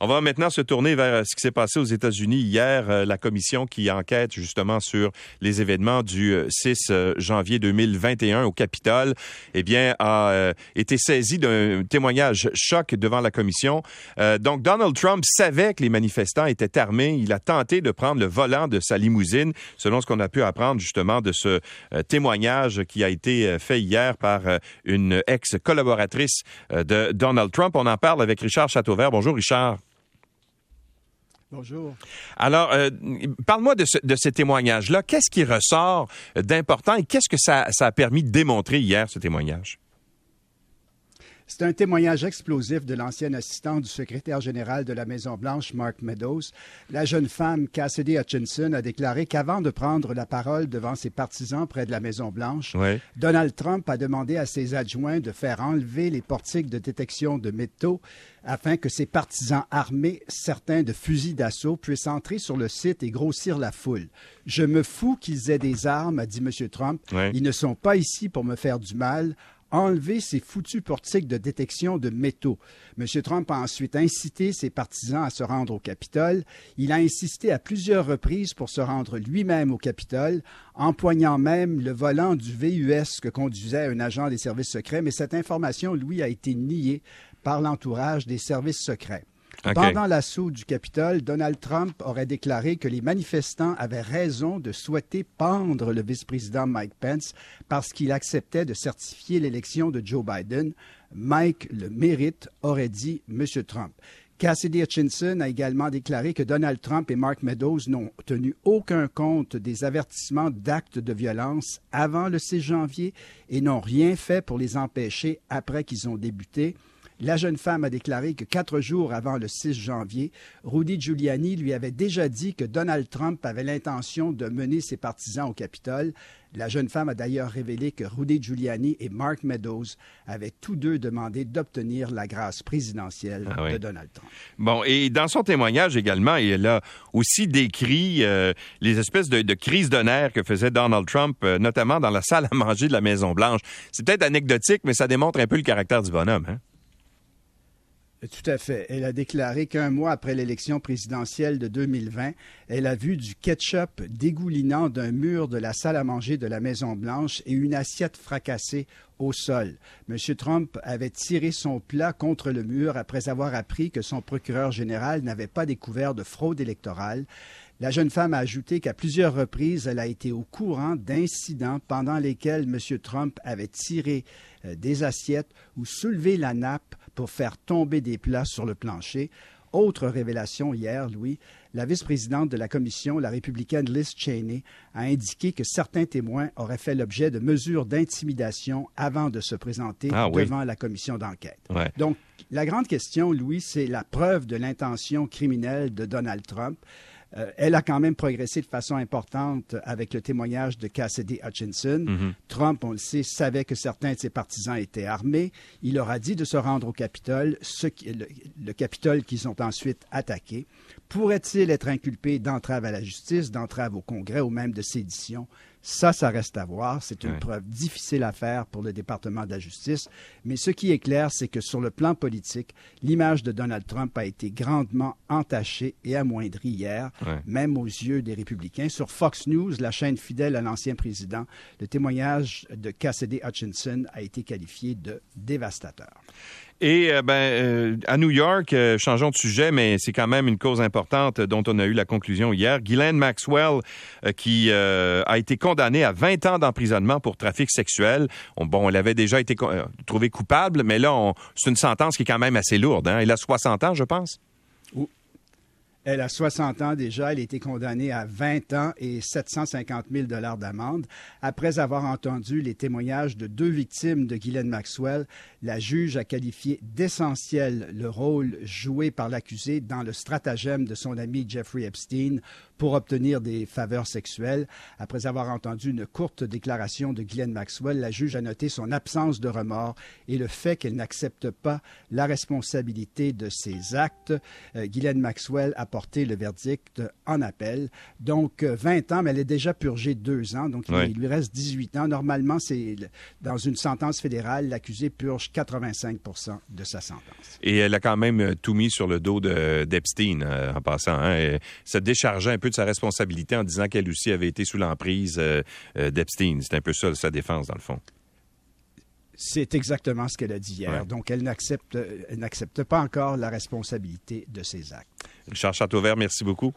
On va maintenant se tourner vers euh, ce qui s'est passé aux États-Unis hier. Euh, la commission qui enquête justement sur les événements du 6 euh, janvier 2021 au Capitole, eh bien, a été saisie d'un témoignage choc devant la commission. donc, Donald Trump savait que les manifestants étaient armés. Il a tenté de prendre le volant de sa limousine, selon ce qu'on a pu apprendre justement de ce témoignage qui a été fait hier par une ex-collaboratrice de Donald Trump. On en parle avec Richard Chateauvert. Bonjour, Richard. Alors, euh, parle-moi de, ce, témoignage-là. Qu'est-ce qui ressort d'important et qu'est-ce que ça, a permis de démontrer hier, ce témoignage? C'est un témoignage explosif de l'ancienne assistante du secrétaire général de la Maison-Blanche, Mark Meadows. La jeune femme, Cassidy Hutchinson, a déclaré qu'avant de prendre la parole devant ses partisans près de la Maison-Blanche, Donald Trump a demandé à ses adjoints de faire enlever les portiques de détection de métaux afin que ses partisans armés, certains de fusils d'assaut, puissent entrer sur le site et grossir la foule. Je me fous qu'ils aient des armes, a dit M. Trump. Ils ne sont pas ici pour me faire du mal enlever ces foutus portiques de détection de métaux. M. Trump a ensuite incité ses partisans à se rendre au Capitole. Il a insisté à plusieurs reprises pour se rendre lui-même au Capitole, empoignant même le volant du VUS que conduisait un agent des services secrets, mais cette information, lui, a été niée par l'entourage des services secrets. Pendant l'assaut du Capitole, Donald Trump aurait déclaré que les manifestants avaient raison de souhaiter pendre le vice-président Mike Pence parce qu'il acceptait de certifier l'élection de Joe Biden. Mike le mérite, aurait dit M. Trump. Cassidy Hutchinson a également déclaré que Donald Trump et Mark Meadows n'ont tenu aucun compte des avertissements d'actes de violence avant le 6 janvier et n'ont rien fait pour les empêcher après qu'ils ont débuté. La jeune femme a déclaré que quatre jours avant le 6 janvier, Rudy Giuliani lui avait déjà dit que Donald Trump avait l'intention de mener ses partisans au Capitole. La jeune femme a d'ailleurs révélé que Rudy Giuliani et Mark Meadows avaient tous deux demandé d'obtenir la grâce présidentielle ah de Donald Trump. Bon, et dans son témoignage également, il a aussi décrit euh, les espèces de, de crises de nerfs que faisait Donald Trump, euh, notamment dans la salle à manger de la Maison-Blanche. C'est peut-être anecdotique, mais ça démontre un peu le caractère du bonhomme. Hein? Tout à fait. Elle a déclaré qu'un mois après l'élection présidentielle de 2020, elle a vu du ketchup dégoulinant d'un mur de la salle à manger de la Maison-Blanche et une assiette fracassée au sol. M. Trump avait tiré son plat contre le mur après avoir appris que son procureur général n'avait pas découvert de fraude électorale. La jeune femme a ajouté qu'à plusieurs reprises, elle a été au courant d'incidents pendant lesquels M. Trump avait tiré euh, des assiettes ou soulevé la nappe pour faire tomber des plats sur le plancher. Autre révélation hier, Louis, la vice-présidente de la commission, la républicaine Liz Cheney, a indiqué que certains témoins auraient fait l'objet de mesures d'intimidation avant de se présenter ah devant la commission d'enquête. Donc, la grande question, Louis, c'est la preuve de l'intention criminelle de Donald Trump. Euh, elle a quand même progressé de façon importante avec le témoignage de Cassidy Hutchinson. Mm-hmm. Trump, on le sait, savait que certains de ses partisans étaient armés. Il leur a dit de se rendre au Capitole, le Capitole qu'ils ont ensuite attaqué. Pourrait-il être inculpé d'entrave à la justice, d'entrave au Congrès ou même de sédition? Ça, ça reste à voir. C'est une preuve difficile à faire pour le département de la justice. Mais ce qui est clair, c'est que sur le plan politique, l'image de Donald Trump a été grandement entachée et amoindrie hier, même aux yeux des républicains. Sur Fox News, la chaîne fidèle à l'ancien président, le témoignage de Cassidy Hutchinson a été qualifié de dévastateur. Et euh, ben, euh, à New York, euh, changeons de sujet, mais c'est quand même une cause importante dont on a eu la conclusion hier. Ghislaine Maxwell, qui a été condamnée à 20 ans d'emprisonnement pour trafic sexuel. bon, elle avait déjà été trouvée coupable, mais là, c'est une sentence qui est quand même assez lourde. Hein? Elle a 60 ans, je pense. Elle a 60 ans déjà. Elle a été condamnée à 20 ans et 750 000 dollars d'amende. Après avoir entendu les témoignages de deux victimes de Guylaine Maxwell, la juge a qualifié d'essentiel le rôle joué par l'accusé dans le stratagème de son ami Jeffrey Epstein pour obtenir des faveurs sexuelles. Après avoir entendu une courte déclaration de Guylaine Maxwell, la juge a noté son absence de remords et le fait qu'elle n'accepte pas la responsabilité de ses actes. Euh, Maxwell a porté le verdict en appel. Donc, 20 ans, mais elle est déjà purgée deux ans, donc il lui reste 18 ans. Normalement, c'est dans une sentence fédérale, l'accusé purge 85% de sa sentence. Et elle a quand même tout mis sur le dos d'Epstein, en passant. Hein? Elle se déchargeait un peu de sa responsabilité en disant qu'elle aussi avait été sous l'emprise d'Epstein. C'est un peu ça sa défense, dans le fond. C'est exactement ce qu'elle a dit hier. Donc, elle n'accepte, elle n'accepte pas encore la responsabilité de ses actes. Richard Châteauvert, merci beaucoup.